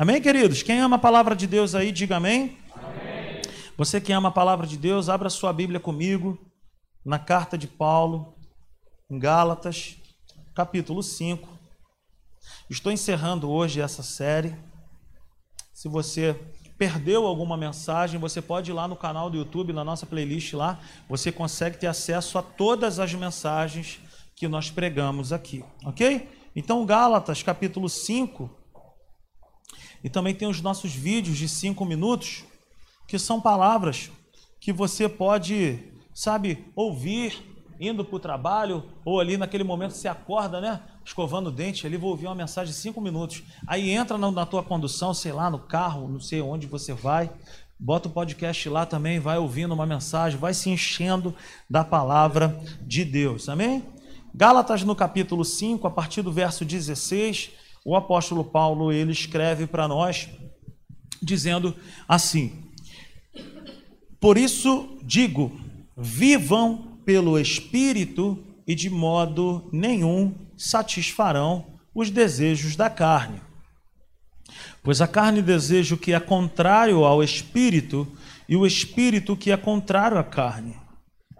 Amém, queridos? Quem ama a palavra de Deus aí, diga amém. amém. Você que ama a palavra de Deus, abra sua Bíblia comigo na carta de Paulo, em Gálatas, capítulo 5. Estou encerrando hoje essa série. Se você perdeu alguma mensagem, você pode ir lá no canal do YouTube, na nossa playlist lá, você consegue ter acesso a todas as mensagens que nós pregamos aqui, ok? Então, Gálatas, capítulo 5, e também tem os nossos vídeos de 5 minutos, que são palavras que você pode, sabe, ouvir indo para o trabalho, ou ali naquele momento você acorda, né? escovando o dente, ali vou ouvir uma mensagem de cinco minutos. Aí entra na, na tua condução, sei lá, no carro, não sei onde você vai, bota o podcast lá também, vai ouvindo uma mensagem, vai se enchendo da palavra de Deus. Amém? Gálatas no capítulo 5, a partir do verso 16, o apóstolo Paulo ele escreve para nós dizendo assim: Por isso digo, vivam pelo espírito e de modo nenhum satisfarão os desejos da carne. Pois a carne deseja o que é contrário ao espírito, e o espírito que é contrário à carne.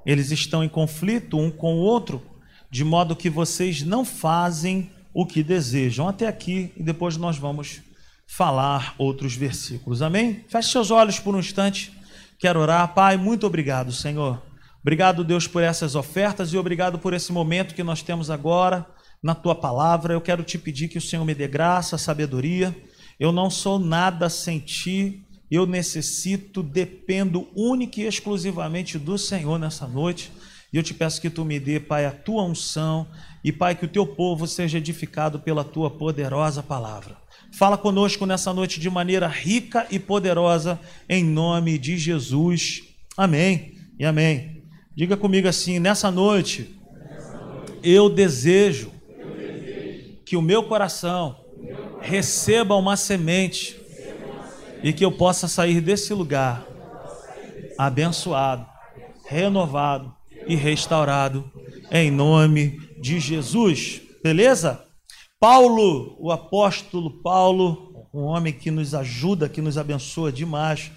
Eles estão em conflito um com o outro, de modo que vocês não fazem o que desejam. Até aqui, e depois nós vamos falar outros versículos. Amém? Feche seus olhos por um instante. Quero orar. Pai, muito obrigado, Senhor. Obrigado, Deus, por essas ofertas e obrigado por esse momento que nós temos agora na tua palavra. Eu quero te pedir que o Senhor me dê graça, sabedoria. Eu não sou nada sem ti. Eu necessito, dependo única e exclusivamente do Senhor nessa noite. E eu te peço que tu me dê, Pai, a tua unção e, Pai, que o teu povo seja edificado pela tua poderosa palavra. Fala conosco nessa noite de maneira rica e poderosa, em nome de Jesus. Amém e amém. Diga comigo assim: nessa noite, eu desejo que o meu coração receba uma semente e que eu possa sair desse lugar abençoado, renovado e restaurado em nome de Jesus. Beleza? Paulo, o apóstolo Paulo, um homem que nos ajuda, que nos abençoa demais,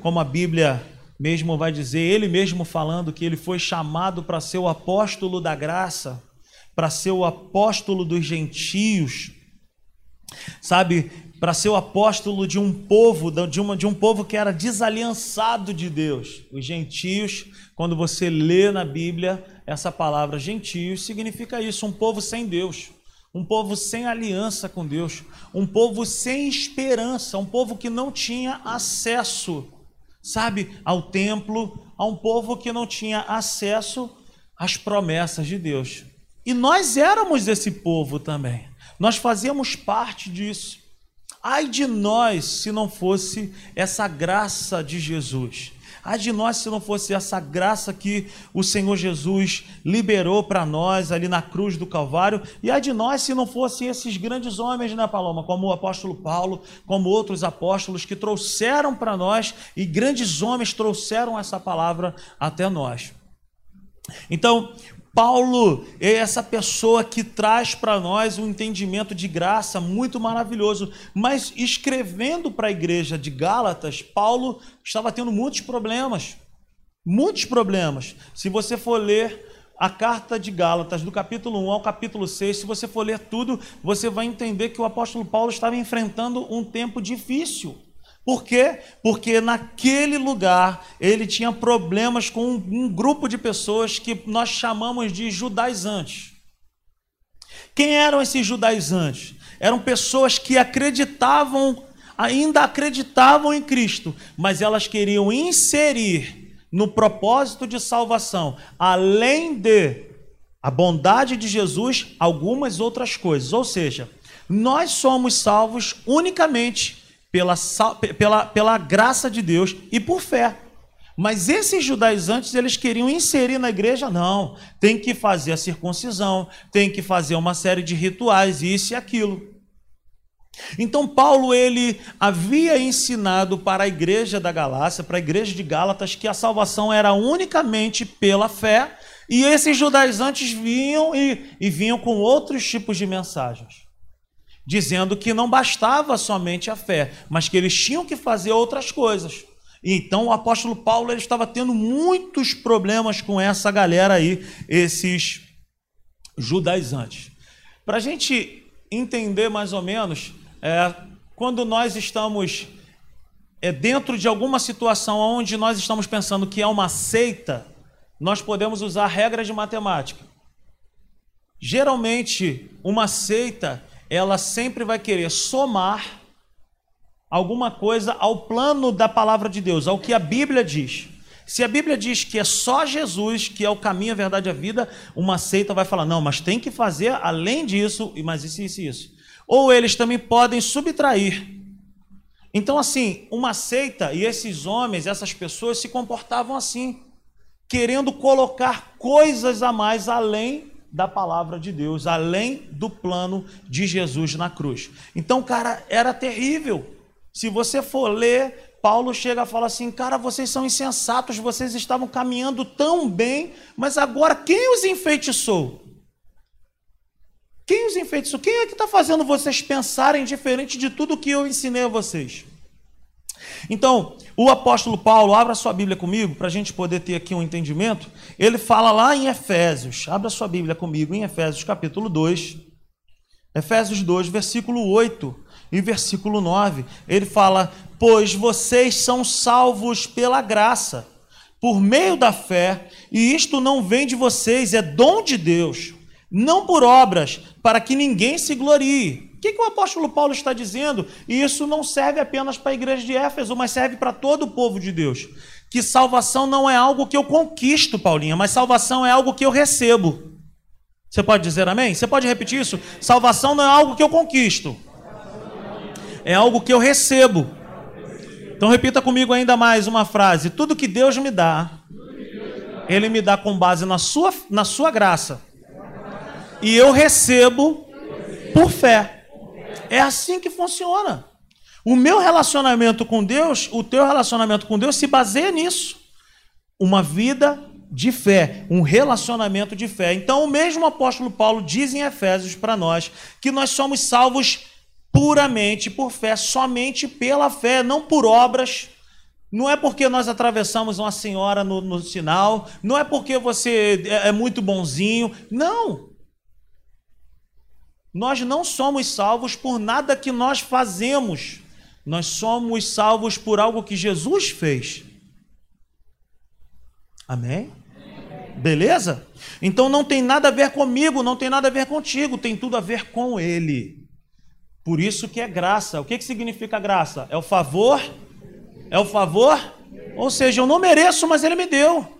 como a Bíblia mesmo vai dizer, ele mesmo falando que ele foi chamado para ser o apóstolo da graça para ser o apóstolo dos gentios, sabe, para ser o apóstolo de um povo, de, uma, de um povo que era desaliançado de Deus. Os gentios, quando você lê na Bíblia essa palavra gentios, significa isso, um povo sem Deus. Um povo sem aliança com Deus, um povo sem esperança, um povo que não tinha acesso, sabe, ao templo, a um povo que não tinha acesso às promessas de Deus. E nós éramos esse povo também. Nós fazíamos parte disso. Ai de nós se não fosse essa graça de Jesus. Ai de nós se não fosse essa graça que o Senhor Jesus liberou para nós ali na cruz do Calvário. E ai de nós se não fossem esses grandes homens, né, Paloma? Como o apóstolo Paulo, como outros apóstolos que trouxeram para nós e grandes homens trouxeram essa palavra até nós. Então, Paulo é essa pessoa que traz para nós um entendimento de graça muito maravilhoso. Mas escrevendo para a igreja de Gálatas, Paulo estava tendo muitos problemas. Muitos problemas. Se você for ler a carta de Gálatas, do capítulo 1 ao capítulo 6, se você for ler tudo, você vai entender que o apóstolo Paulo estava enfrentando um tempo difícil. Por quê? Porque naquele lugar ele tinha problemas com um, um grupo de pessoas que nós chamamos de judaizantes. Quem eram esses judaizantes? Eram pessoas que acreditavam, ainda acreditavam em Cristo, mas elas queriam inserir no propósito de salvação, além de a bondade de Jesus, algumas outras coisas. Ou seja, nós somos salvos unicamente pela, pela, pela graça de Deus e por fé. Mas esses judaizantes, eles queriam inserir na igreja, não, tem que fazer a circuncisão, tem que fazer uma série de rituais, isso e aquilo. Então Paulo ele havia ensinado para a igreja da Galácia, para a igreja de Gálatas, que a salvação era unicamente pela fé, e esses judaizantes vinham e, e vinham com outros tipos de mensagens. Dizendo que não bastava somente a fé, mas que eles tinham que fazer outras coisas. Então o apóstolo Paulo ele estava tendo muitos problemas com essa galera aí, esses judaizantes. Para a gente entender mais ou menos, é, quando nós estamos é, dentro de alguma situação onde nós estamos pensando que é uma seita, nós podemos usar regras de matemática. Geralmente, uma seita, ela sempre vai querer somar alguma coisa ao plano da palavra de Deus, ao que a Bíblia diz. Se a Bíblia diz que é só Jesus que é o caminho, a verdade e a vida, uma seita vai falar: não, mas tem que fazer além disso, mais isso, isso isso. Ou eles também podem subtrair. Então, assim, uma seita e esses homens, essas pessoas se comportavam assim, querendo colocar coisas a mais além da palavra de Deus, além do plano de Jesus na cruz. Então, cara, era terrível. Se você for ler, Paulo chega a falar assim: cara, vocês são insensatos, vocês estavam caminhando tão bem, mas agora quem os enfeitiçou? Quem os enfeitiçou? Quem é que está fazendo vocês pensarem diferente de tudo que eu ensinei a vocês? Então, o apóstolo Paulo, abra sua Bíblia comigo, para a gente poder ter aqui um entendimento. Ele fala lá em Efésios, abra sua Bíblia comigo, em Efésios capítulo 2, Efésios 2, versículo 8 e versículo 9. Ele fala: Pois vocês são salvos pela graça, por meio da fé, e isto não vem de vocês, é dom de Deus, não por obras, para que ninguém se glorie que, que o apóstolo Paulo está dizendo? E isso não serve apenas para a igreja de Éfeso, mas serve para todo o povo de Deus. Que salvação não é algo que eu conquisto, Paulinha, mas salvação é algo que eu recebo. Você pode dizer amém? Você pode repetir isso? Salvação não é algo que eu conquisto, é algo que eu recebo. Então repita comigo ainda mais uma frase: tudo que Deus me dá, Ele me dá com base na sua, na sua graça. E eu recebo por fé. É assim que funciona. O meu relacionamento com Deus, o teu relacionamento com Deus se baseia nisso. Uma vida de fé, um relacionamento de fé. Então, o mesmo apóstolo Paulo diz em Efésios para nós que nós somos salvos puramente por fé, somente pela fé, não por obras. Não é porque nós atravessamos uma senhora no, no sinal, não é porque você é, é muito bonzinho. Não. Nós não somos salvos por nada que nós fazemos. Nós somos salvos por algo que Jesus fez. Amém? Beleza? Então não tem nada a ver comigo, não tem nada a ver contigo, tem tudo a ver com Ele. Por isso que é graça. O que, que significa graça? É o favor? É o favor? Ou seja, eu não mereço, mas Ele me deu.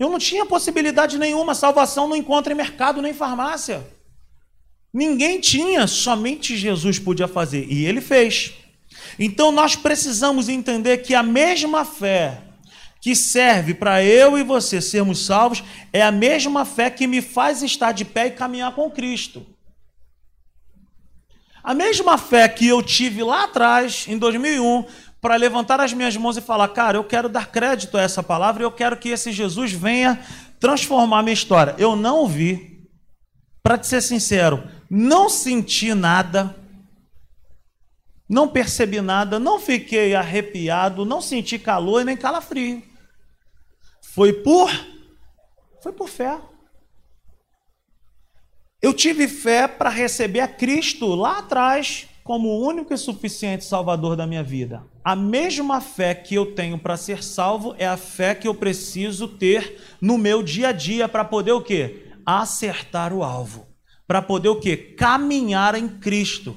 Eu não tinha possibilidade nenhuma, salvação não encontra em mercado nem farmácia. Ninguém tinha, somente Jesus podia fazer, e ele fez. Então nós precisamos entender que a mesma fé que serve para eu e você sermos salvos é a mesma fé que me faz estar de pé e caminhar com Cristo. A mesma fé que eu tive lá atrás, em 2001, para levantar as minhas mãos e falar: Cara, eu quero dar crédito a essa palavra, eu quero que esse Jesus venha transformar a minha história. Eu não vi, para te ser sincero, não senti nada, não percebi nada, não fiquei arrepiado, não senti calor e nem calafrio. Foi por foi por fé. Eu tive fé para receber a Cristo lá atrás, como o único e suficiente Salvador da minha vida. A mesma fé que eu tenho para ser salvo é a fé que eu preciso ter no meu dia a dia para poder o quê? Acertar o alvo. Para poder o quê? Caminhar em Cristo.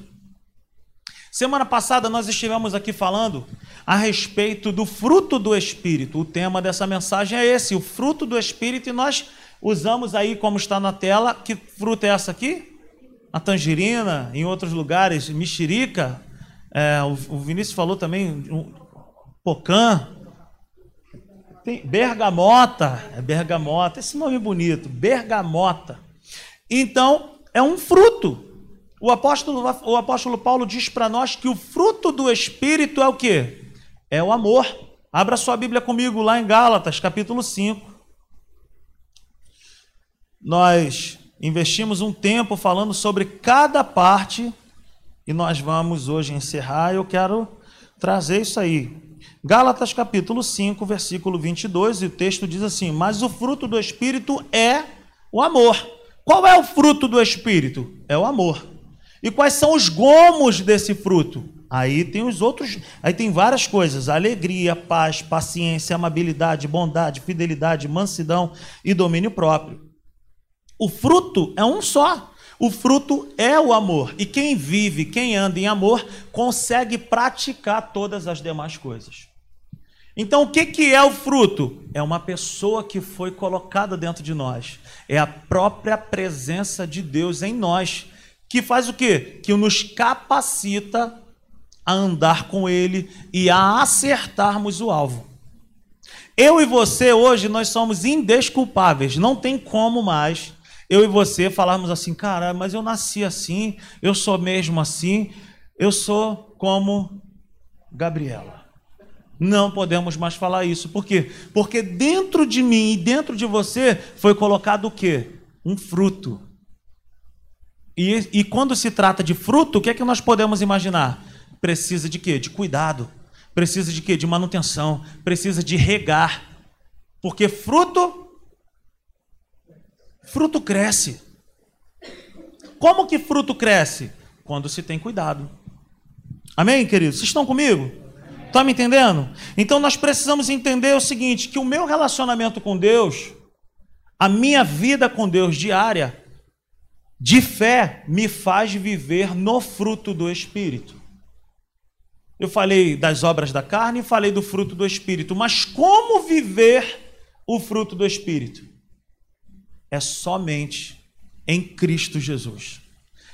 Semana passada nós estivemos aqui falando a respeito do fruto do Espírito. O tema dessa mensagem é esse, o fruto do Espírito, e nós usamos aí como está na tela. Que fruta é essa aqui? a tangerina, em outros lugares, mexerica. É, o, o, Vinícius falou também, um, pocã. Tem bergamota, é bergamota, esse nome bonito, bergamota. Então, é um fruto. O apóstolo, o apóstolo Paulo diz para nós que o fruto do Espírito é o quê? É o amor. Abra sua Bíblia comigo lá em Gálatas, capítulo 5. Nós investimos um tempo falando sobre cada parte e nós vamos hoje encerrar. Eu quero trazer isso aí. Gálatas capítulo 5, versículo 22, e o texto diz assim: Mas o fruto do Espírito é o amor. Qual é o fruto do Espírito? É o amor. E quais são os gomos desse fruto? Aí tem os outros, aí tem várias coisas: alegria, paz, paciência, amabilidade, bondade, fidelidade, mansidão e domínio próprio. O fruto é um só. O fruto é o amor. E quem vive, quem anda em amor, consegue praticar todas as demais coisas. Então, o que, que é o fruto? É uma pessoa que foi colocada dentro de nós. É a própria presença de Deus em nós. Que faz o quê? Que nos capacita a andar com Ele e a acertarmos o alvo. Eu e você hoje nós somos indesculpáveis. Não tem como mais eu e você falarmos assim, cara, mas eu nasci assim, eu sou mesmo assim, eu sou como Gabriela. Não podemos mais falar isso. Por quê? Porque dentro de mim e dentro de você foi colocado o quê? Um fruto. E, e quando se trata de fruto, o que é que nós podemos imaginar? Precisa de quê? De cuidado. Precisa de quê? De manutenção. Precisa de regar. Porque fruto fruto cresce. Como que fruto cresce? Quando se tem cuidado. Amém, queridos? Vocês estão comigo? Está me entendendo? Então nós precisamos entender o seguinte: que o meu relacionamento com Deus, a minha vida com Deus diária, de fé, me faz viver no fruto do Espírito. Eu falei das obras da carne e falei do fruto do Espírito, mas como viver o fruto do Espírito? É somente em Cristo Jesus.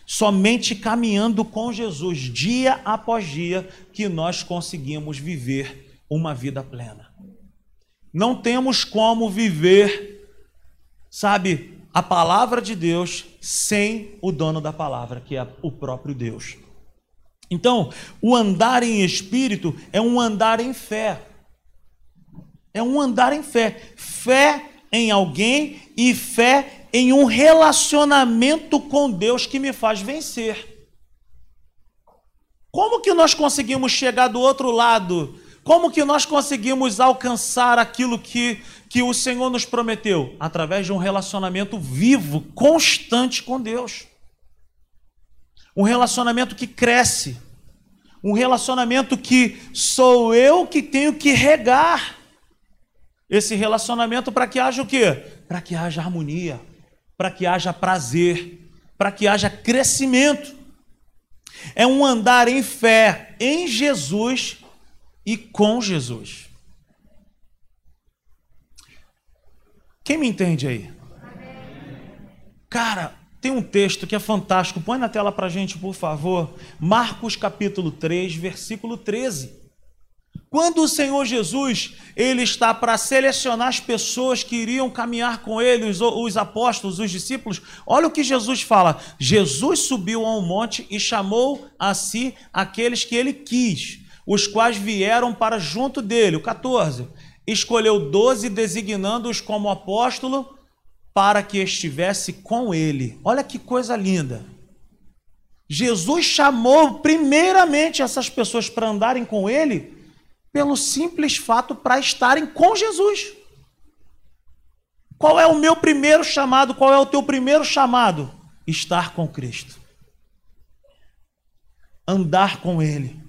Somente caminhando com Jesus, dia após dia, que nós conseguimos viver uma vida plena. Não temos como viver, sabe, a palavra de Deus sem o dono da palavra, que é o próprio Deus. Então, o andar em espírito é um andar em fé. É um andar em fé. Fé em alguém e fé em um relacionamento com Deus que me faz vencer. Como que nós conseguimos chegar do outro lado? Como que nós conseguimos alcançar aquilo que, que o Senhor nos prometeu? Através de um relacionamento vivo, constante com Deus. Um relacionamento que cresce. Um relacionamento que sou eu que tenho que regar esse relacionamento para que haja o quê? Para que haja harmonia, para que haja prazer, para que haja crescimento. É um andar em fé em Jesus e com Jesus. Quem me entende aí? Cara, tem um texto que é fantástico. Põe na tela para gente, por favor. Marcos capítulo 3, versículo 13. Quando o Senhor Jesus ele está para selecionar as pessoas que iriam caminhar com ele, os, os, apóstolos, os discípulos, olha o que Jesus fala. Jesus subiu a um monte e chamou a si aqueles que ele quis, os quais vieram para junto dele. O 14. Escolheu doze, designando-os como apóstolo para que estivesse com ele. Olha que coisa linda. Jesus chamou primeiramente essas pessoas para andarem com ele pelo simples fato para estarem com Jesus. Qual é o meu primeiro chamado? Qual é o teu primeiro chamado? Estar com Cristo. Andar com Ele.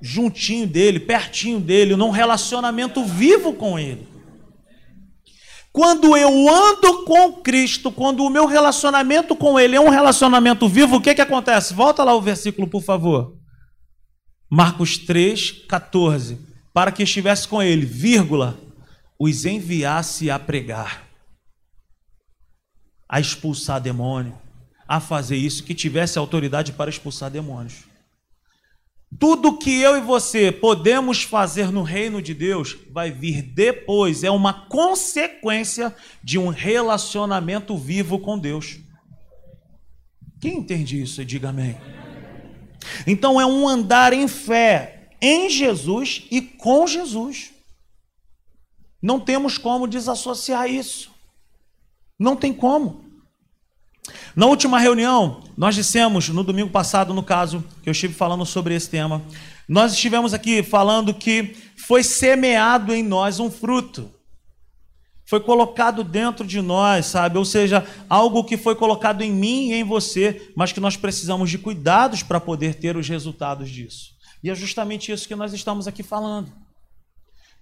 Juntinho dele, pertinho dele, num relacionamento vivo com Ele. Quando eu ando com Cristo, quando o meu relacionamento com Ele é um relacionamento vivo, o que, que acontece? Volta lá o versículo, por favor. Marcos 3, 14. Para que estivesse com ele, vírgula, os enviasse a pregar, a expulsar demônio, a fazer isso, que tivesse autoridade para expulsar demônios. Tudo que eu e você podemos fazer no reino de Deus vai vir depois, é uma consequência de um relacionamento vivo com Deus. Quem entende isso? Diga amém. Então é um andar em fé em Jesus e com Jesus. Não temos como desassociar isso. Não tem como. Na última reunião, nós dissemos, no domingo passado, no caso, que eu estive falando sobre esse tema, nós estivemos aqui falando que foi semeado em nós um fruto. Foi colocado dentro de nós, sabe? Ou seja, algo que foi colocado em mim e em você, mas que nós precisamos de cuidados para poder ter os resultados disso. E é justamente isso que nós estamos aqui falando.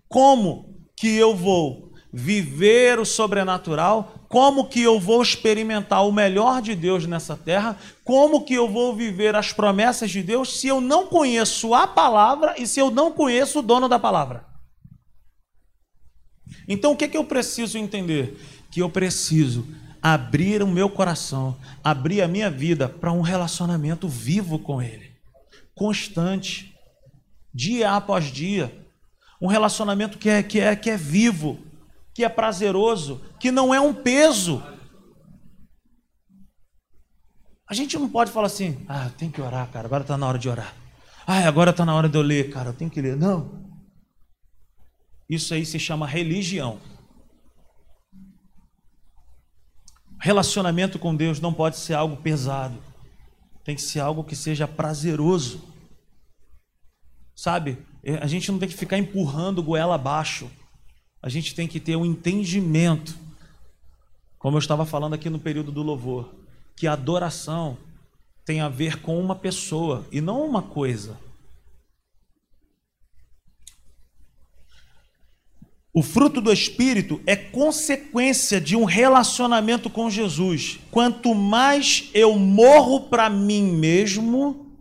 Como que eu vou viver o sobrenatural? Como que eu vou experimentar o melhor de Deus nessa terra? Como que eu vou viver as promessas de Deus se eu não conheço a palavra e se eu não conheço o dono da palavra? Então o que, que eu preciso entender? Que eu preciso abrir o meu coração, abrir a minha vida para um relacionamento vivo com Ele, constante, dia após dia. Um relacionamento que é, que é, que é vivo, que é prazeroso, que não é um peso. A gente não pode falar assim, ah, tem que orar, cara, agora está na hora de orar. Ah, agora está na hora de eu ler, cara, eu tenho que ler. Não. Isso aí se chama religião. Relacionamento com Deus não pode ser algo pesado. Tem que ser algo que seja prazeroso. Sabe? É, a gente não tem que ficar empurrando goela abaixo. A gente tem que ter um entendimento. Como eu estava falando aqui no período do louvor, que a adoração tem a ver com uma pessoa e não uma coisa. O fruto do Espírito é consequência de um relacionamento com Jesus. Quanto mais eu morro para mim mesmo,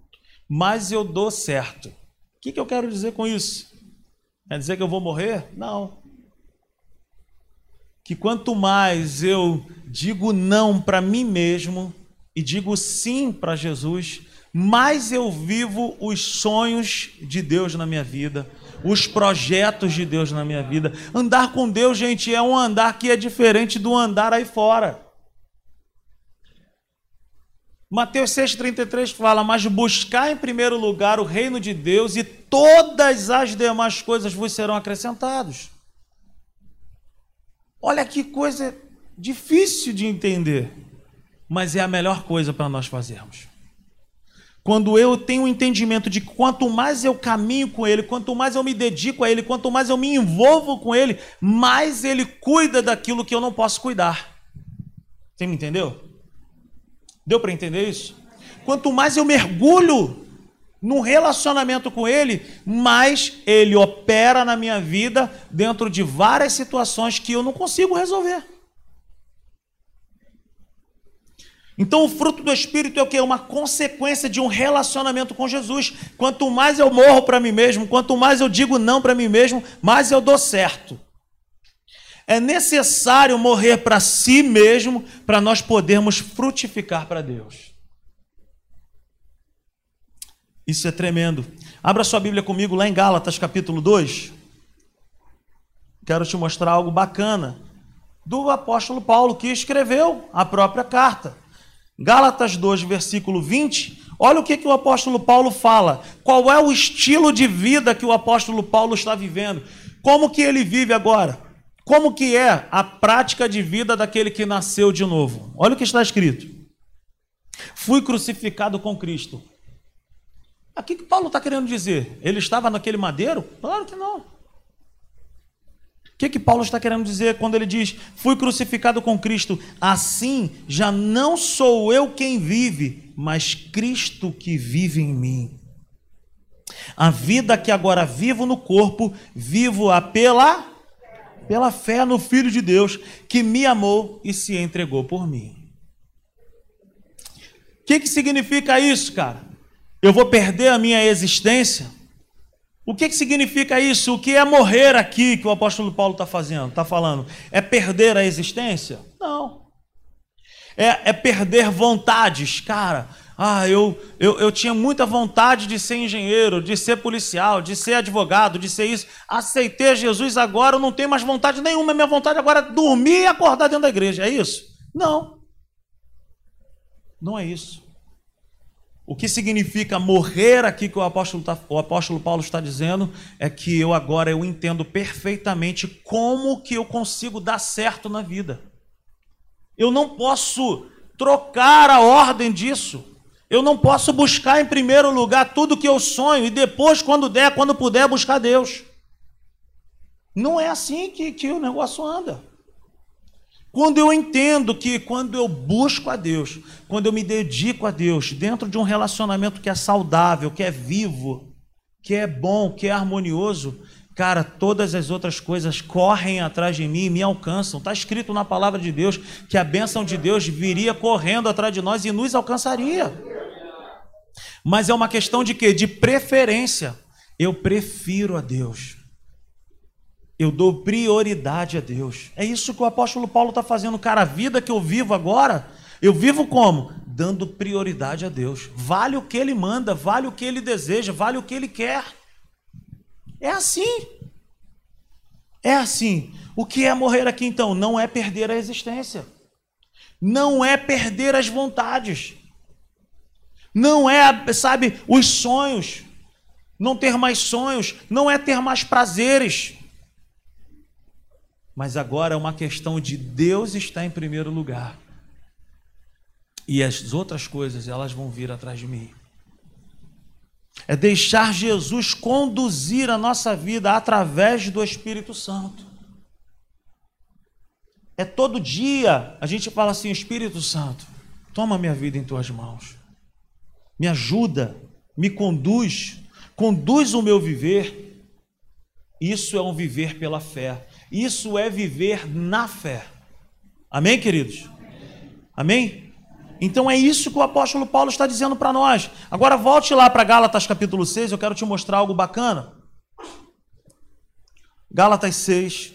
mais eu dou certo que, que eu quero dizer com isso? Quer dizer que eu vou morrer? Não. Que quanto mais eu digo não para mim mesmo e digo sim para Jesus, mais eu vivo os sonhos de Deus na minha vida, os projetos de Deus na minha vida. Andar com Deus, gente, é um andar que é diferente do andar aí fora. Mateus 6,33 fala: Mas buscar em primeiro lugar o reino de Deus e todas as demais coisas vos serão acrescentadas. Olha que coisa difícil de entender, mas é a melhor coisa para nós fazermos. Quando eu tenho o um entendimento de quanto mais eu caminho com Ele, quanto mais eu me dedico a Ele, quanto mais eu me envolvo com Ele, mais Ele cuida daquilo que eu não posso cuidar. Você me entendeu? Deu para entender isso? Quanto mais eu mergulho num relacionamento com Ele, mais Ele opera na minha vida dentro de várias situações que eu não consigo resolver. Então, o fruto do Espírito é o que? Uma consequência de um relacionamento com Jesus. Quanto mais eu morro para mim mesmo, quanto mais eu digo não para mim mesmo, mais eu dou certo. É necessário morrer para si mesmo para nós podermos frutificar para Deus. Isso é tremendo. Abra sua Bíblia comigo lá em Gálatas, capítulo 2. Quero te mostrar algo bacana do apóstolo Paulo, que escreveu a própria carta. Gálatas 2, versículo 20. Olha o que, que o apóstolo Paulo fala. Qual é o estilo de vida que o apóstolo Paulo está vivendo? Como que ele vive agora? Como que é a prática de vida daquele que nasceu de novo? Olha o que está escrito. Fui crucificado com Cristo. O que, que Paulo está querendo dizer? Ele estava naquele madeiro? Claro que não. O que, que Paulo está querendo dizer quando ele diz: Fui crucificado com Cristo? Assim já não sou eu quem vive, mas Cristo que vive em mim. A vida que agora vivo no corpo, vivo-a pela pela fé no Filho de Deus que me amou e se entregou por mim. O que, que significa isso, cara? Eu vou perder a minha existência? O que, que significa isso? O que é morrer aqui que o apóstolo Paulo está fazendo, está falando? É perder a existência? Não. É, é perder vontades, cara. Ah, eu, eu, eu tinha muita vontade de ser engenheiro, de ser policial, de ser advogado, de ser isso. Aceitei Jesus agora, eu não tenho mais vontade nenhuma. Minha vontade agora é dormir e acordar dentro da igreja. É isso? Não. Não é isso. O que significa morrer aqui que o apóstolo, tá, o apóstolo Paulo está dizendo é que eu agora eu entendo perfeitamente como que eu consigo dar certo na vida. Eu não posso trocar a ordem disso. Eu não posso buscar em primeiro lugar tudo que eu sonho e depois, quando der, quando puder, buscar Deus. Não é assim que, que o negócio anda. Quando eu entendo que quando eu busco a Deus, quando eu me dedico a Deus, dentro de um relacionamento que é saudável, que é vivo, que é bom, que é harmonioso, cara, todas as outras coisas correm atrás de mim e me alcançam. Está escrito na palavra de Deus que a bênção de Deus viria correndo atrás de nós e nos alcançaria. Mas é uma questão de quê? De preferência. Eu prefiro a Deus. Eu dou prioridade a Deus. É isso que o apóstolo Paulo está fazendo. Cara, a vida que eu vivo agora, eu vivo como? Dando prioridade a Deus. Vale o que Ele manda, vale o que Ele deseja, vale o que Ele quer. É assim. É assim. O que é morrer aqui então? Não é perder a existência. Não é perder as vontades. Não é, sabe, os sonhos. Não ter mais sonhos. Não é ter mais prazeres mas agora é uma questão de Deus estar em primeiro lugar. E as outras coisas, elas vão vir atrás de mim. É deixar Jesus conduzir a nossa vida através do Espírito Santo. É todo dia a gente fala assim: Espírito Santo, toma minha vida em tuas mãos. Me ajuda, me conduz, conduz o meu viver. Isso é um viver pela fé. Isso é viver na fé. Amém, queridos? Amém? Então é isso que o apóstolo Paulo está dizendo para nós. Agora volte lá para Gálatas capítulo 6, eu quero te mostrar algo bacana. Gálatas 6.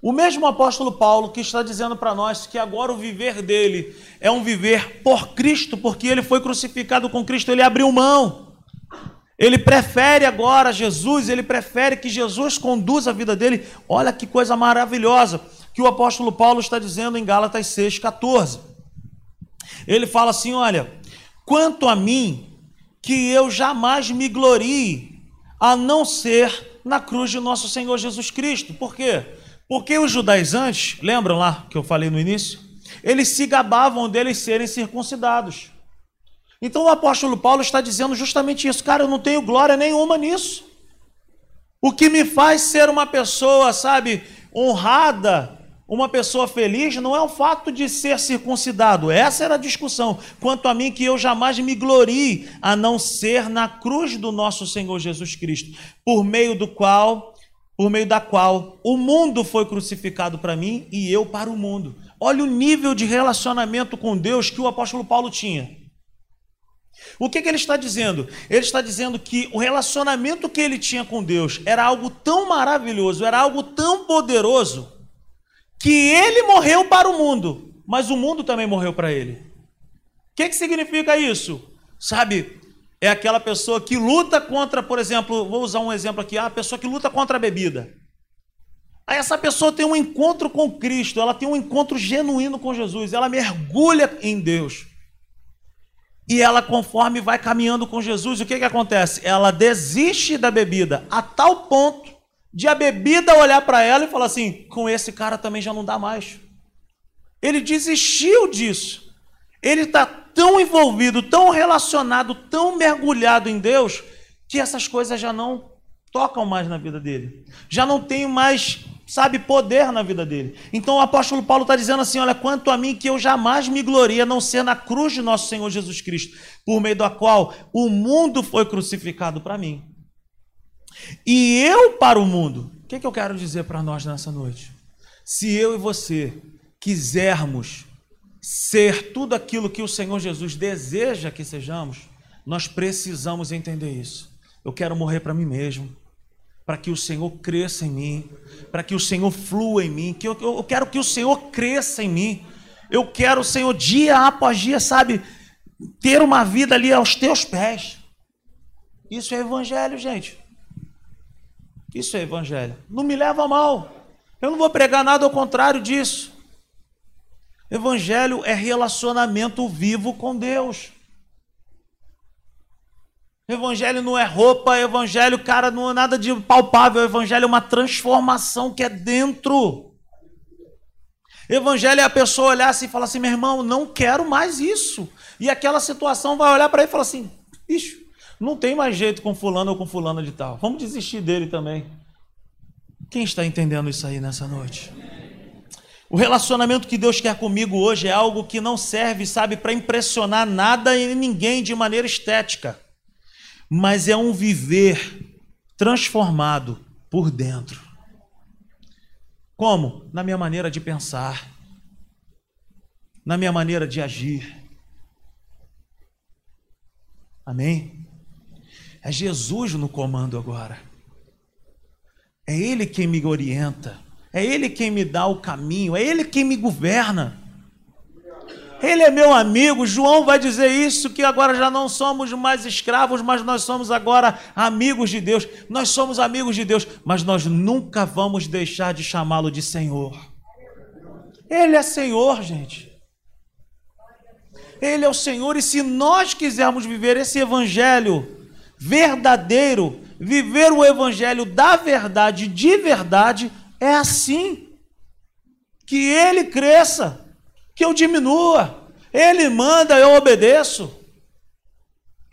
O mesmo apóstolo Paulo que está dizendo para nós que agora o viver dele é um viver por Cristo, porque ele foi crucificado com Cristo, ele abriu mão. Ele prefere agora Jesus, ele prefere que Jesus conduza a vida dele. Olha que coisa maravilhosa que o apóstolo Paulo está dizendo em Gálatas 6,14. Ele fala assim: Olha, quanto a mim, que eu jamais me glorie a não ser na cruz de nosso Senhor Jesus Cristo. Por quê? Porque os judaizantes, lembram lá que eu falei no início? Eles se gabavam deles serem circuncidados. Então o apóstolo Paulo está dizendo justamente isso. Cara, eu não tenho glória nenhuma nisso. O que me faz ser uma pessoa, sabe, honrada, uma pessoa feliz, não é o fato de ser circuncidado. Essa era a discussão. Quanto a mim, que eu jamais me glorie a não ser na cruz do nosso Senhor Jesus Cristo, por meio do qual, por meio da qual o mundo foi crucificado para mim e eu para o mundo. Olha o nível de relacionamento com Deus que o apóstolo Paulo tinha. O que, que, ele está dizendo? Ele está dizendo que o relacionamento que ele tinha com Deus era algo tão maravilhoso, era algo tão poderoso, que ele morreu para o mundo, mas o mundo também morreu para ele. O que, que significa isso? Sabe, é aquela pessoa que luta contra, por exemplo, vou usar um exemplo aqui, a pessoa que luta contra a bebida. Aí essa pessoa tem um encontro com Cristo, ela tem um encontro genuíno com Jesus, ela mergulha em Deus. E ela, conforme vai caminhando com Jesus, o que, que acontece? Ela desiste da bebida a tal ponto de a bebida olhar para ela e falar assim: com esse cara também já não dá mais. Ele desistiu disso. Ele está tão envolvido, tão relacionado, tão mergulhado em Deus, que essas coisas já não tocam mais na vida dele. Já não tem mais sabe, poder na vida dele. Então o apóstolo Paulo está dizendo assim: olha, quanto a mim que eu jamais me gloria a não ser na cruz de nosso Senhor Jesus Cristo, por meio da qual o mundo foi crucificado para mim. E eu para o mundo. O que, que eu quero dizer para nós nessa noite? Se eu e você quisermos ser tudo aquilo que o Senhor Jesus deseja que sejamos, nós precisamos entender isso. Eu quero morrer para mim mesmo para que o Senhor cresça em mim, para que o Senhor flua em mim, que eu, eu quero que o Senhor cresça em mim. Eu quero, Senhor, dia após dia, sabe, ter uma vida ali aos teus pés. Isso é evangelho, gente. Isso é evangelho. Não me leva a mal. Eu não vou pregar nada ao contrário disso. Evangelho é relacionamento vivo com Deus. Evangelho não é roupa, evangelho, cara, não é nada de palpável. Evangelho é uma transformação que é dentro. Evangelho é a pessoa olhar assim e falar assim: meu irmão, não quero mais isso. E aquela situação vai olhar para ele e falar assim: bicho, não tem mais jeito com fulano ou com fulano de tal. Vamos desistir dele também. Quem está entendendo isso aí nessa noite? O relacionamento que Deus quer comigo hoje é algo que não serve, sabe, para impressionar nada e ninguém de maneira estética, mas é um viver transformado por dentro. Como? Na minha maneira de pensar, na minha maneira de agir. Amém? É Jesus no comando agora. É Ele quem me orienta. É Ele quem me dá o caminho. É Ele quem me governa. Ele é meu amigo. João vai dizer isso: que agora já não somos mais escravos, mas nós somos agora amigos de Deus. Nós somos amigos de Deus, mas nós nunca vamos deixar de chamá-lo de Senhor. Ele é Senhor, gente. Ele é o Senhor, e se nós quisermos viver esse evangelho verdadeiro, viver o evangelho da verdade, de verdade, é assim. Que ele cresça que eu diminua. Ele manda, eu obedeço.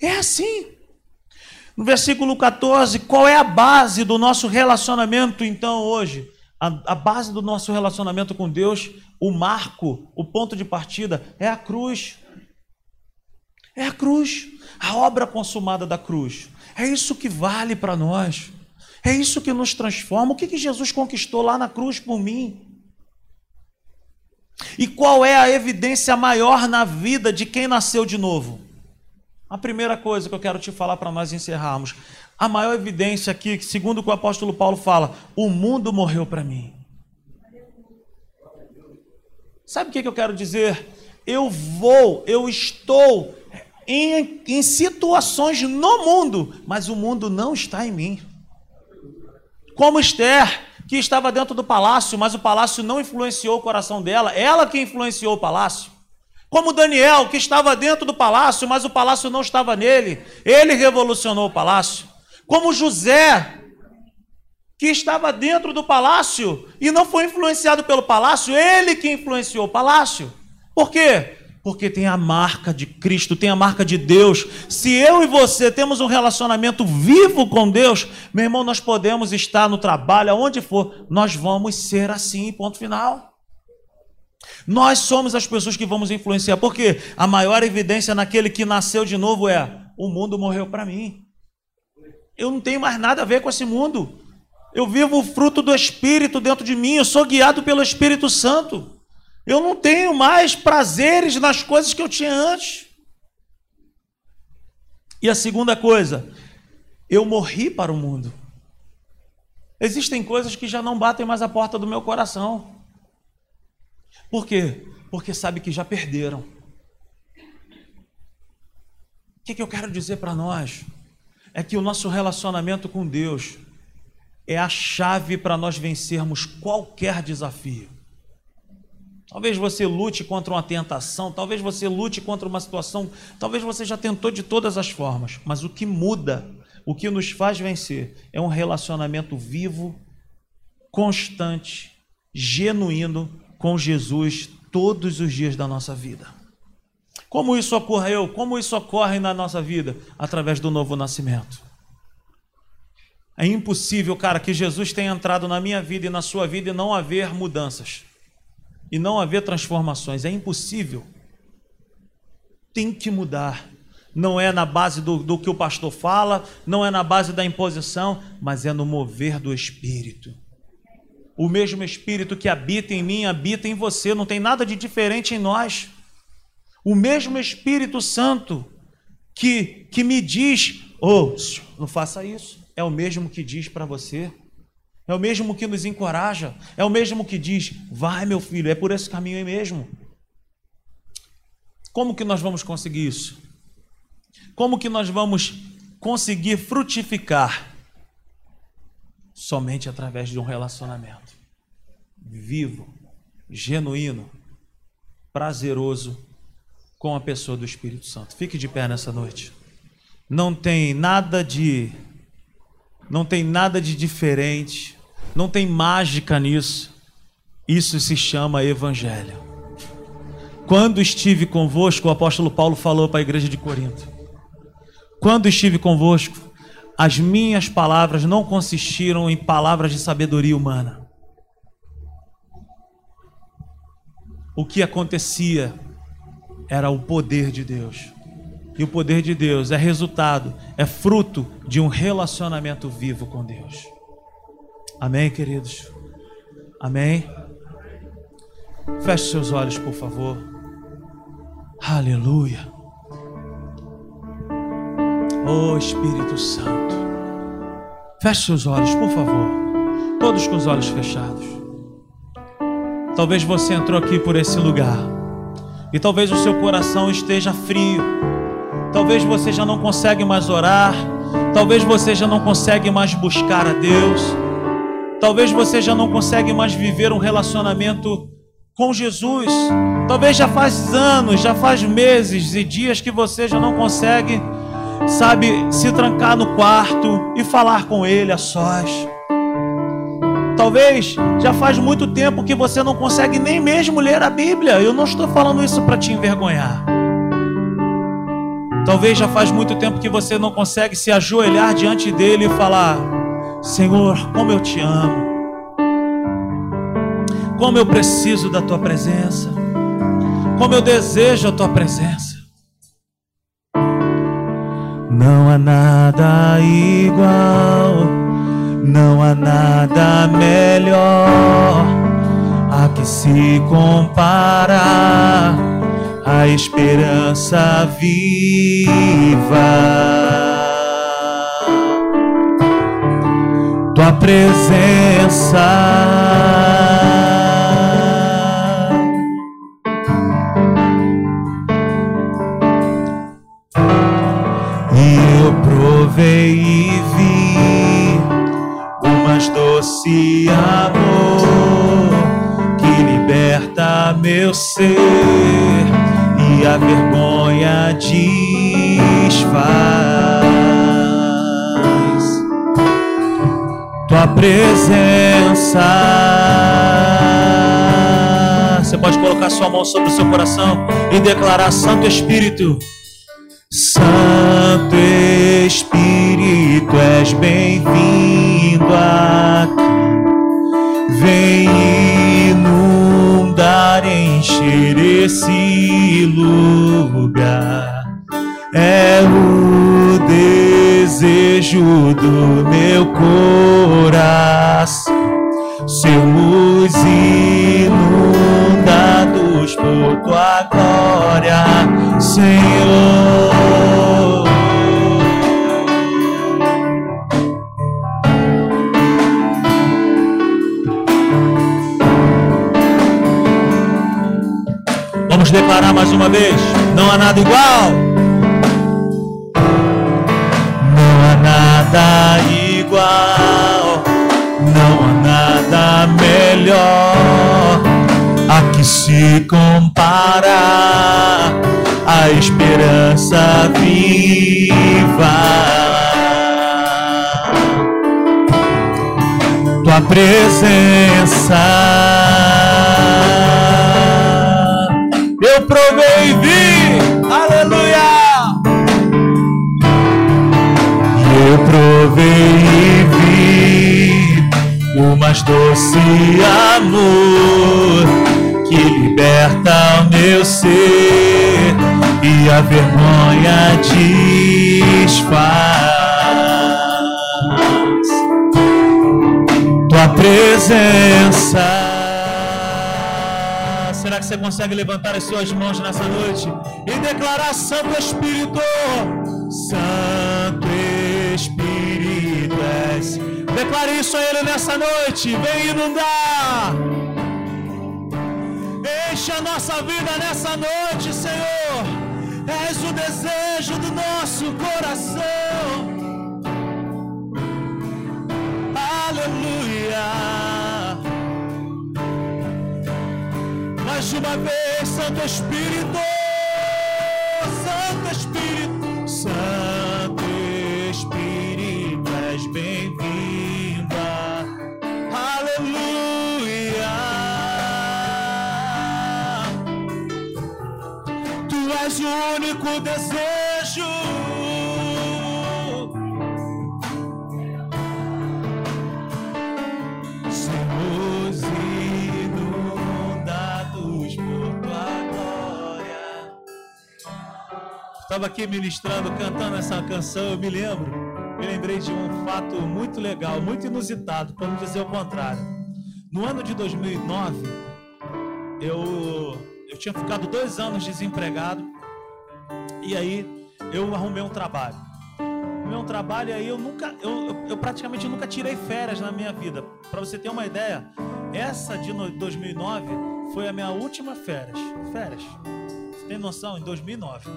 É assim. No versículo 14, qual é a base do nosso relacionamento então hoje? A, a, base do nosso relacionamento com Deus, o marco, o ponto de partida é a cruz. É a cruz, a obra consumada da cruz. É isso que vale para nós. É isso que nos transforma. O que, que Jesus conquistou lá na cruz por mim? E qual é a evidência maior na vida de quem nasceu de novo? A primeira coisa que eu quero te falar para nós encerrarmos. A maior evidência aqui, segundo o que o apóstolo Paulo fala, o mundo morreu para mim. Sabe o que, eu quero dizer? Eu vou, eu estou em, em situações no mundo, mas o mundo não está em mim. Como Esther, que estava dentro do palácio, mas o palácio não influenciou o coração dela, ela que influenciou o palácio. Como Daniel, que estava dentro do palácio, mas o palácio não estava nele, ele revolucionou o palácio. Como José, que estava dentro do palácio e não foi influenciado pelo palácio, ele que influenciou o palácio. Por quê? Porque tem a marca de Cristo, tem a marca de Deus. Se eu e você temos um relacionamento vivo com Deus, meu irmão, nós podemos estar no trabalho, aonde for, nós vamos ser assim, ponto final. Nós somos as pessoas que vamos influenciar, porque a maior evidência naquele que nasceu de novo é: o mundo morreu para mim. Eu não tenho mais nada a ver com esse mundo. Eu vivo o fruto do Espírito dentro de mim, eu sou guiado pelo Espírito Santo. Eu não tenho mais prazeres nas coisas que eu tinha antes. E a segunda coisa, eu morri para o mundo. Existem coisas que já não batem mais a porta do meu coração. Por quê? Porque sabe que já perderam. O que, que eu quero dizer para nós? É que o nosso relacionamento com Deus é a chave para nós vencermos qualquer desafio. Talvez você lute contra uma tentação, talvez você lute contra uma situação, talvez você já tentou de todas as formas, mas o que muda, o que nos faz vencer, é um relacionamento vivo, constante, genuíno com Jesus todos os dias da nossa vida. Como isso ocorreu? Como isso ocorre na nossa vida? Através do novo nascimento. É impossível, cara, que Jesus tenha entrado na minha vida e na sua vida e não haver mudanças e não haver transformações. É impossível. Tem que mudar. Não é na base do, do que o pastor fala, não é na base da imposição, mas é no mover do Espírito. O mesmo Espírito que habita em mim, habita em você, não tem nada de diferente em nós. O mesmo Espírito Santo que, que me diz, oh, não faça isso, é o mesmo que diz para você, é o mesmo que nos encoraja, é o mesmo que diz: vai, meu filho, é por esse caminho aí mesmo. Como que nós vamos conseguir isso? Como que nós vamos conseguir frutificar? Somente através de um relacionamento vivo, genuíno, prazeroso com a pessoa do Espírito Santo. Fique de pé nessa noite. Não tem nada de não tem nada de diferente, não tem mágica nisso. Isso se chama evangelho. Quando estive convosco, o apóstolo Paulo falou para a igreja de Corinto. Quando estive convosco, as minhas palavras não consistiram em palavras de sabedoria humana. O que acontecia era o poder de Deus. E o poder de Deus é resultado, é fruto de um relacionamento vivo com Deus. Amém, queridos? Amém? Feche seus olhos, por favor. Aleluia. Oh Espírito Santo. Feche seus olhos, por favor. Todos com os olhos fechados. Talvez você entrou aqui por esse lugar. E talvez o seu coração esteja frio. Talvez você já não consegue mais orar. Talvez você já não consegue mais buscar a Deus. Talvez você já não consegue mais viver um relacionamento com Jesus. Talvez já faz anos, já faz meses e dias que você já não consegue sabe, se trancar no quarto e falar com Ele a sós. Talvez já faz muito tempo que você não consegue nem mesmo ler a Bíblia. Eu não estou falando isso para te envergonhar. Talvez já faz muito tempo que você não consegue se ajoelhar diante dele e falar: Senhor, como eu te amo. Como eu preciso da tua presença. Como eu desejo a tua presença. Não há nada igual, não há nada melhor a que se compara a esperança viva. Tua presença provei e vi o doce amor que liberta meu ser a vergonha desfaz. Tua presença. Você pode colocar sua mão sobre o seu coração e declarar: Santo Espírito. Santo Espírito, és bem-vindo aqui. Vem encher esse lugar. É o desejo do meu coração. Sermos inundados por tua glória, Senhor. Declarar mais uma vez: não há nada igual. Não há nada igual. Não há nada melhor a que se compara a esperança viva. Tua presença eu provei e vi, aleluia. Eu provei e vi o mais doce amor que liberta o meu ser e a vergonha desfaz. Tua presença que você consegue levantar as suas mãos nessa noite e declarar: Santo Espírito, Santo Espírito és. Declare isso a Ele nessa noite. Vem inundar. Enche a nossa vida nessa noite, Senhor. És o desejo do nosso coração. mais uma vez, Santo Espírito, Santo Espírito, Santo Espírito, és bem-vinda. Aleluia. Tu és o único desejo. Estava aqui ministrando, cantando essa canção, eu me lembro. Me lembrei de um fato muito legal, muito inusitado, para não dizer o contrário. No ano de 2009, eu, eu tinha ficado dois anos desempregado e aí eu arrumei um trabalho. Arrumei um trabalho e aí eu nunca, eu, eu, eu praticamente nunca tirei férias na minha vida. Para você ter uma ideia, essa de 2009 foi a minha última férias. Férias. Você tem noção? Em 2009.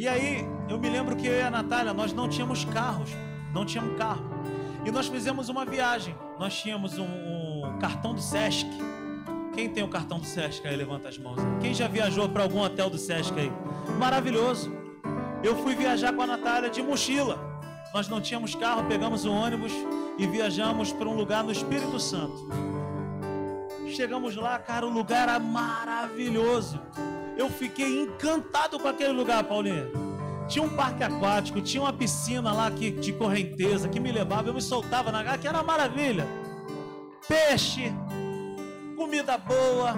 E aí eu me lembro que eu e a Natália, nós não tínhamos carros, não tínhamos carro. E nós fizemos uma viagem. Nós tínhamos um, um cartão do Sesc. Quem tem o cartão do Sesc aí? Levanta as mãos. Quem já viajou para algum hotel do Sesc aí? Maravilhoso. Eu fui viajar com a Natália de mochila. Nós não tínhamos carro, pegamos um ônibus e viajamos para um lugar no Espírito Santo. Chegamos lá, cara, o lugar era maravilhoso. Eu fiquei encantado com aquele lugar, Paulinho. Tinha um parque aquático, tinha uma piscina lá que, de correnteza que me levava, eu me soltava na que era maravilha. Peixe, comida boa,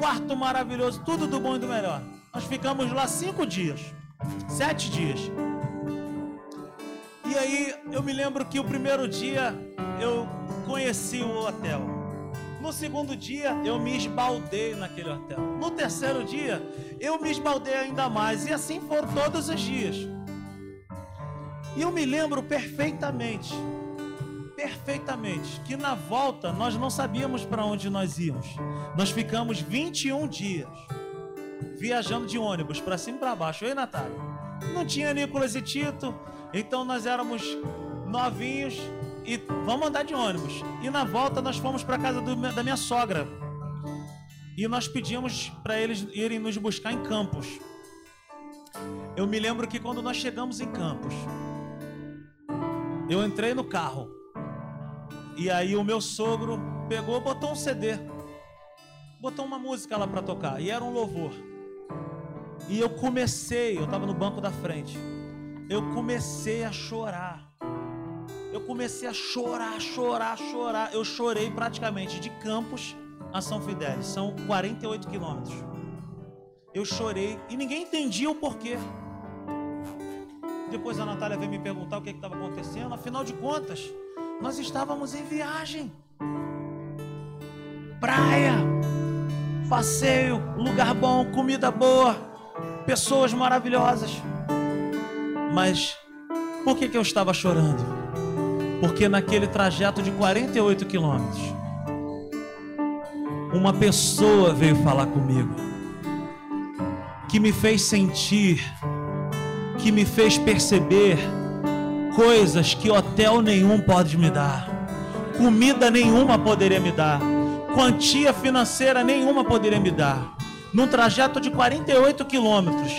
quarto maravilhoso, tudo do bom e do melhor. Nós ficamos lá cinco dias, sete dias. E aí eu me lembro que o primeiro dia eu conheci o hotel. No segundo dia eu me esbaldei naquele hotel. No terceiro dia eu me esbaldei ainda mais. E assim foram todos os dias. E eu me lembro perfeitamente, perfeitamente, que na volta nós não sabíamos para onde nós íamos. Nós ficamos 21 dias viajando de ônibus para cima e para baixo. E Natália. Não tinha Nicolas e Tito, então nós éramos novinhos e vamos andar de ônibus. E na volta nós fomos para casa do, da minha sogra. E nós pedimos para eles irem nos buscar em Campos. Eu me lembro que quando nós chegamos em Campos, eu entrei no carro. E aí o meu sogro pegou, botou um CD. Botou uma música lá para tocar. E era um louvor. E eu comecei, eu estava no banco da frente. Eu comecei a chorar. Eu comecei a chorar, chorar, chorar. Eu chorei praticamente de Campos a São Fidélis. São 48 quilômetros. Eu chorei e ninguém entendia o porquê. Depois a Natália veio me perguntar o que estava acontecendo. Afinal de contas, nós estávamos em viagem. Praia, passeio, lugar bom, comida boa, pessoas maravilhosas. Mas por que, que eu estava chorando? Porque naquele trajeto de 48 quilômetros, uma pessoa veio falar comigo, que me fez sentir que me fez perceber coisas que hotel nenhum pode me dar, comida nenhuma poderia me dar, quantia financeira nenhuma poderia me dar. Num trajeto de 48 quilômetros,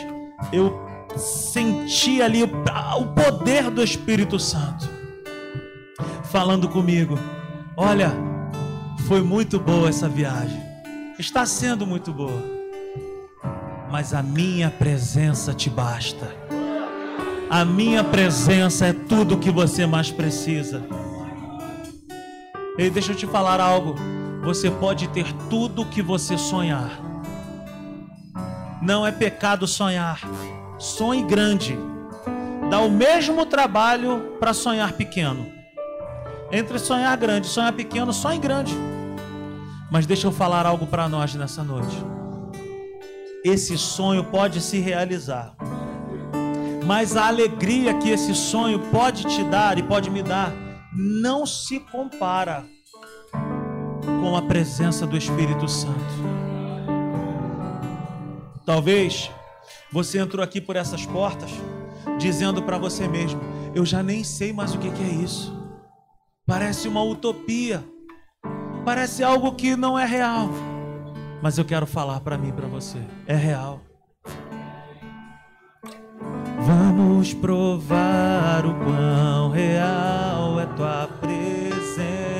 eu senti ali o poder do Espírito Santo falando comigo: Olha, foi muito boa essa viagem, está sendo muito boa, mas a minha presença te basta. A minha presença é tudo o que você mais precisa. E deixa eu te falar algo. Você pode ter tudo o que você sonhar. Não é pecado sonhar. Sonhe grande. Dá o mesmo trabalho para sonhar pequeno. Entre sonhar grande e sonhar pequeno, sonhe grande. Mas deixa eu falar algo para nós nessa noite. Esse sonho pode se realizar mas a alegria que esse sonho pode te dar e pode me dar não se compara com a presença do Espírito Santo. Talvez você entrou aqui por essas portas dizendo para você mesmo: Eu já nem sei mais o que é isso. Parece uma utopia, parece algo que não é real. Mas eu quero falar para mim, para você: é real. Vamos provar o quão real é tua presença.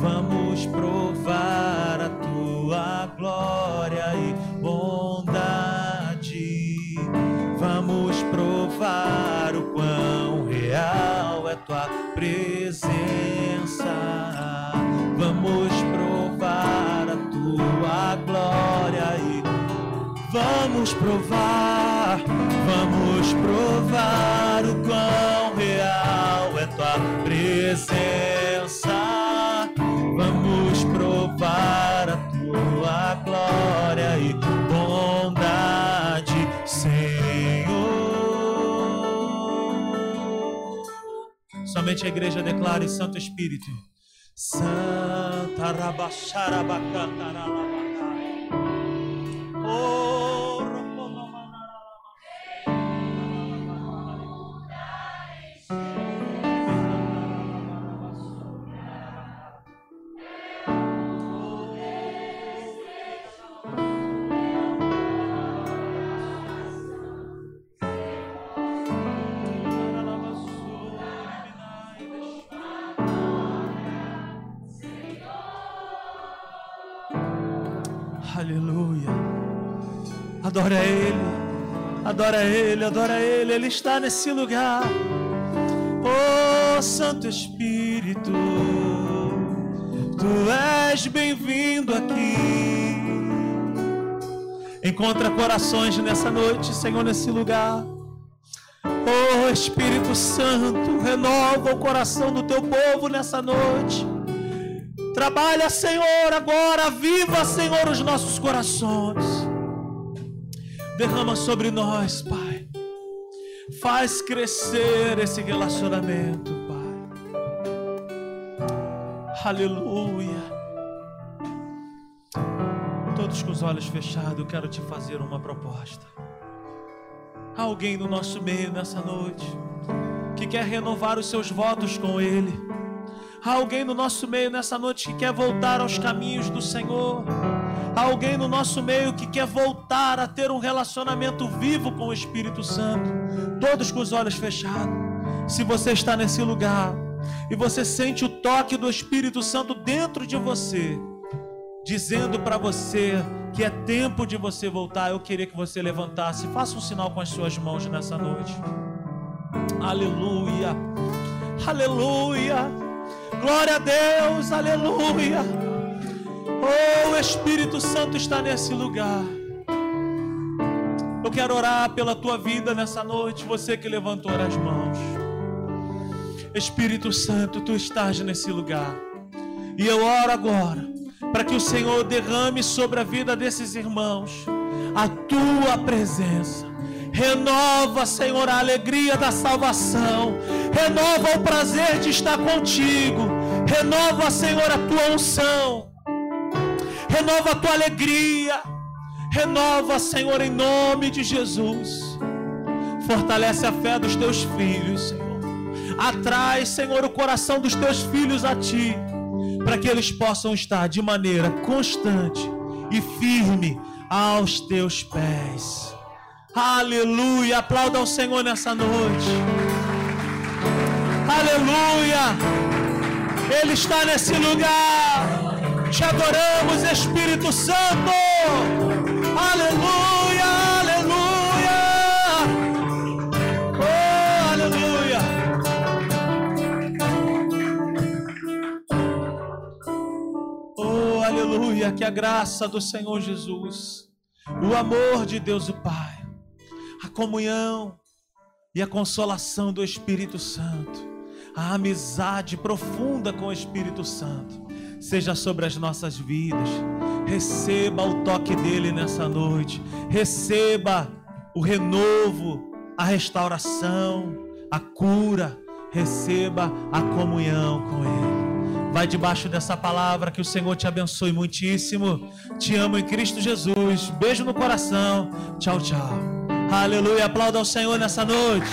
Vamos provar a tua glória e é tua presença. Vamos provar a tua glória e vamos provar, vamos provar o quão real é tua presença. Somente a igreja declare Santo Espírito. Santa Rabaxarabacantarabaca. Oh, Ele, adora Ele, Ele está nesse lugar. Oh, Santo Espírito, Tu és bem-vindo aqui. Encontra corações nessa noite, Senhor, nesse lugar. Oh, Espírito Santo, renova o coração do Teu povo nessa noite. Trabalha, Senhor, agora. Viva, Senhor, os nossos corações. Derrama sobre nós, Pai. Faz crescer esse relacionamento, Pai. Aleluia. Todos com os olhos fechados, eu quero te fazer uma proposta. Há alguém no nosso meio nessa noite que quer renovar os seus votos com Ele. Há alguém no nosso meio nessa noite que quer voltar aos caminhos do Senhor. Há alguém no nosso meio que quer voltar a ter um relacionamento vivo com o Espírito Santo. Todos com os olhos fechados. Se você está nesse lugar e você sente o toque do Espírito Santo dentro de você, dizendo para você que é tempo de você voltar, eu queria que você levantasse. Faça um sinal com as suas mãos nessa noite. Aleluia. Aleluia. Glória a Deus, aleluia. Oh, o Espírito Santo está nesse lugar. Eu quero orar pela tua vida nessa noite, você que levantou as mãos. Espírito Santo, tu estás nesse lugar. E eu oro agora para que o Senhor derrame sobre a vida desses irmãos a tua presença. Renova, Senhor, a alegria da salvação. Renova o prazer de estar contigo. Renova, Senhor, a tua unção. Renova a tua alegria. Renova, Senhor, em nome de Jesus. Fortalece a fé dos teus filhos, Senhor. Atrai, Senhor, o coração dos teus filhos a ti, para que eles possam estar de maneira constante e firme aos teus pés. Aleluia. Aplauda ao Senhor nessa noite. Aleluia. Ele está nesse lugar. Te adoramos, Espírito Santo. Aleluia, aleluia. Oh, aleluia. Oh, aleluia. Que a graça do Senhor Jesus, o amor de Deus o Pai, a comunhão e a consolação do Espírito Santo a amizade profunda com o Espírito Santo seja sobre as nossas vidas. Receba o toque dele nessa noite. Receba o renovo, a restauração, a cura. Receba a comunhão com ele. Vai debaixo dessa palavra que o Senhor te abençoe muitíssimo. Te amo em Cristo Jesus. Beijo no coração. Tchau, tchau. Aleluia. Aplauda ao Senhor nessa noite.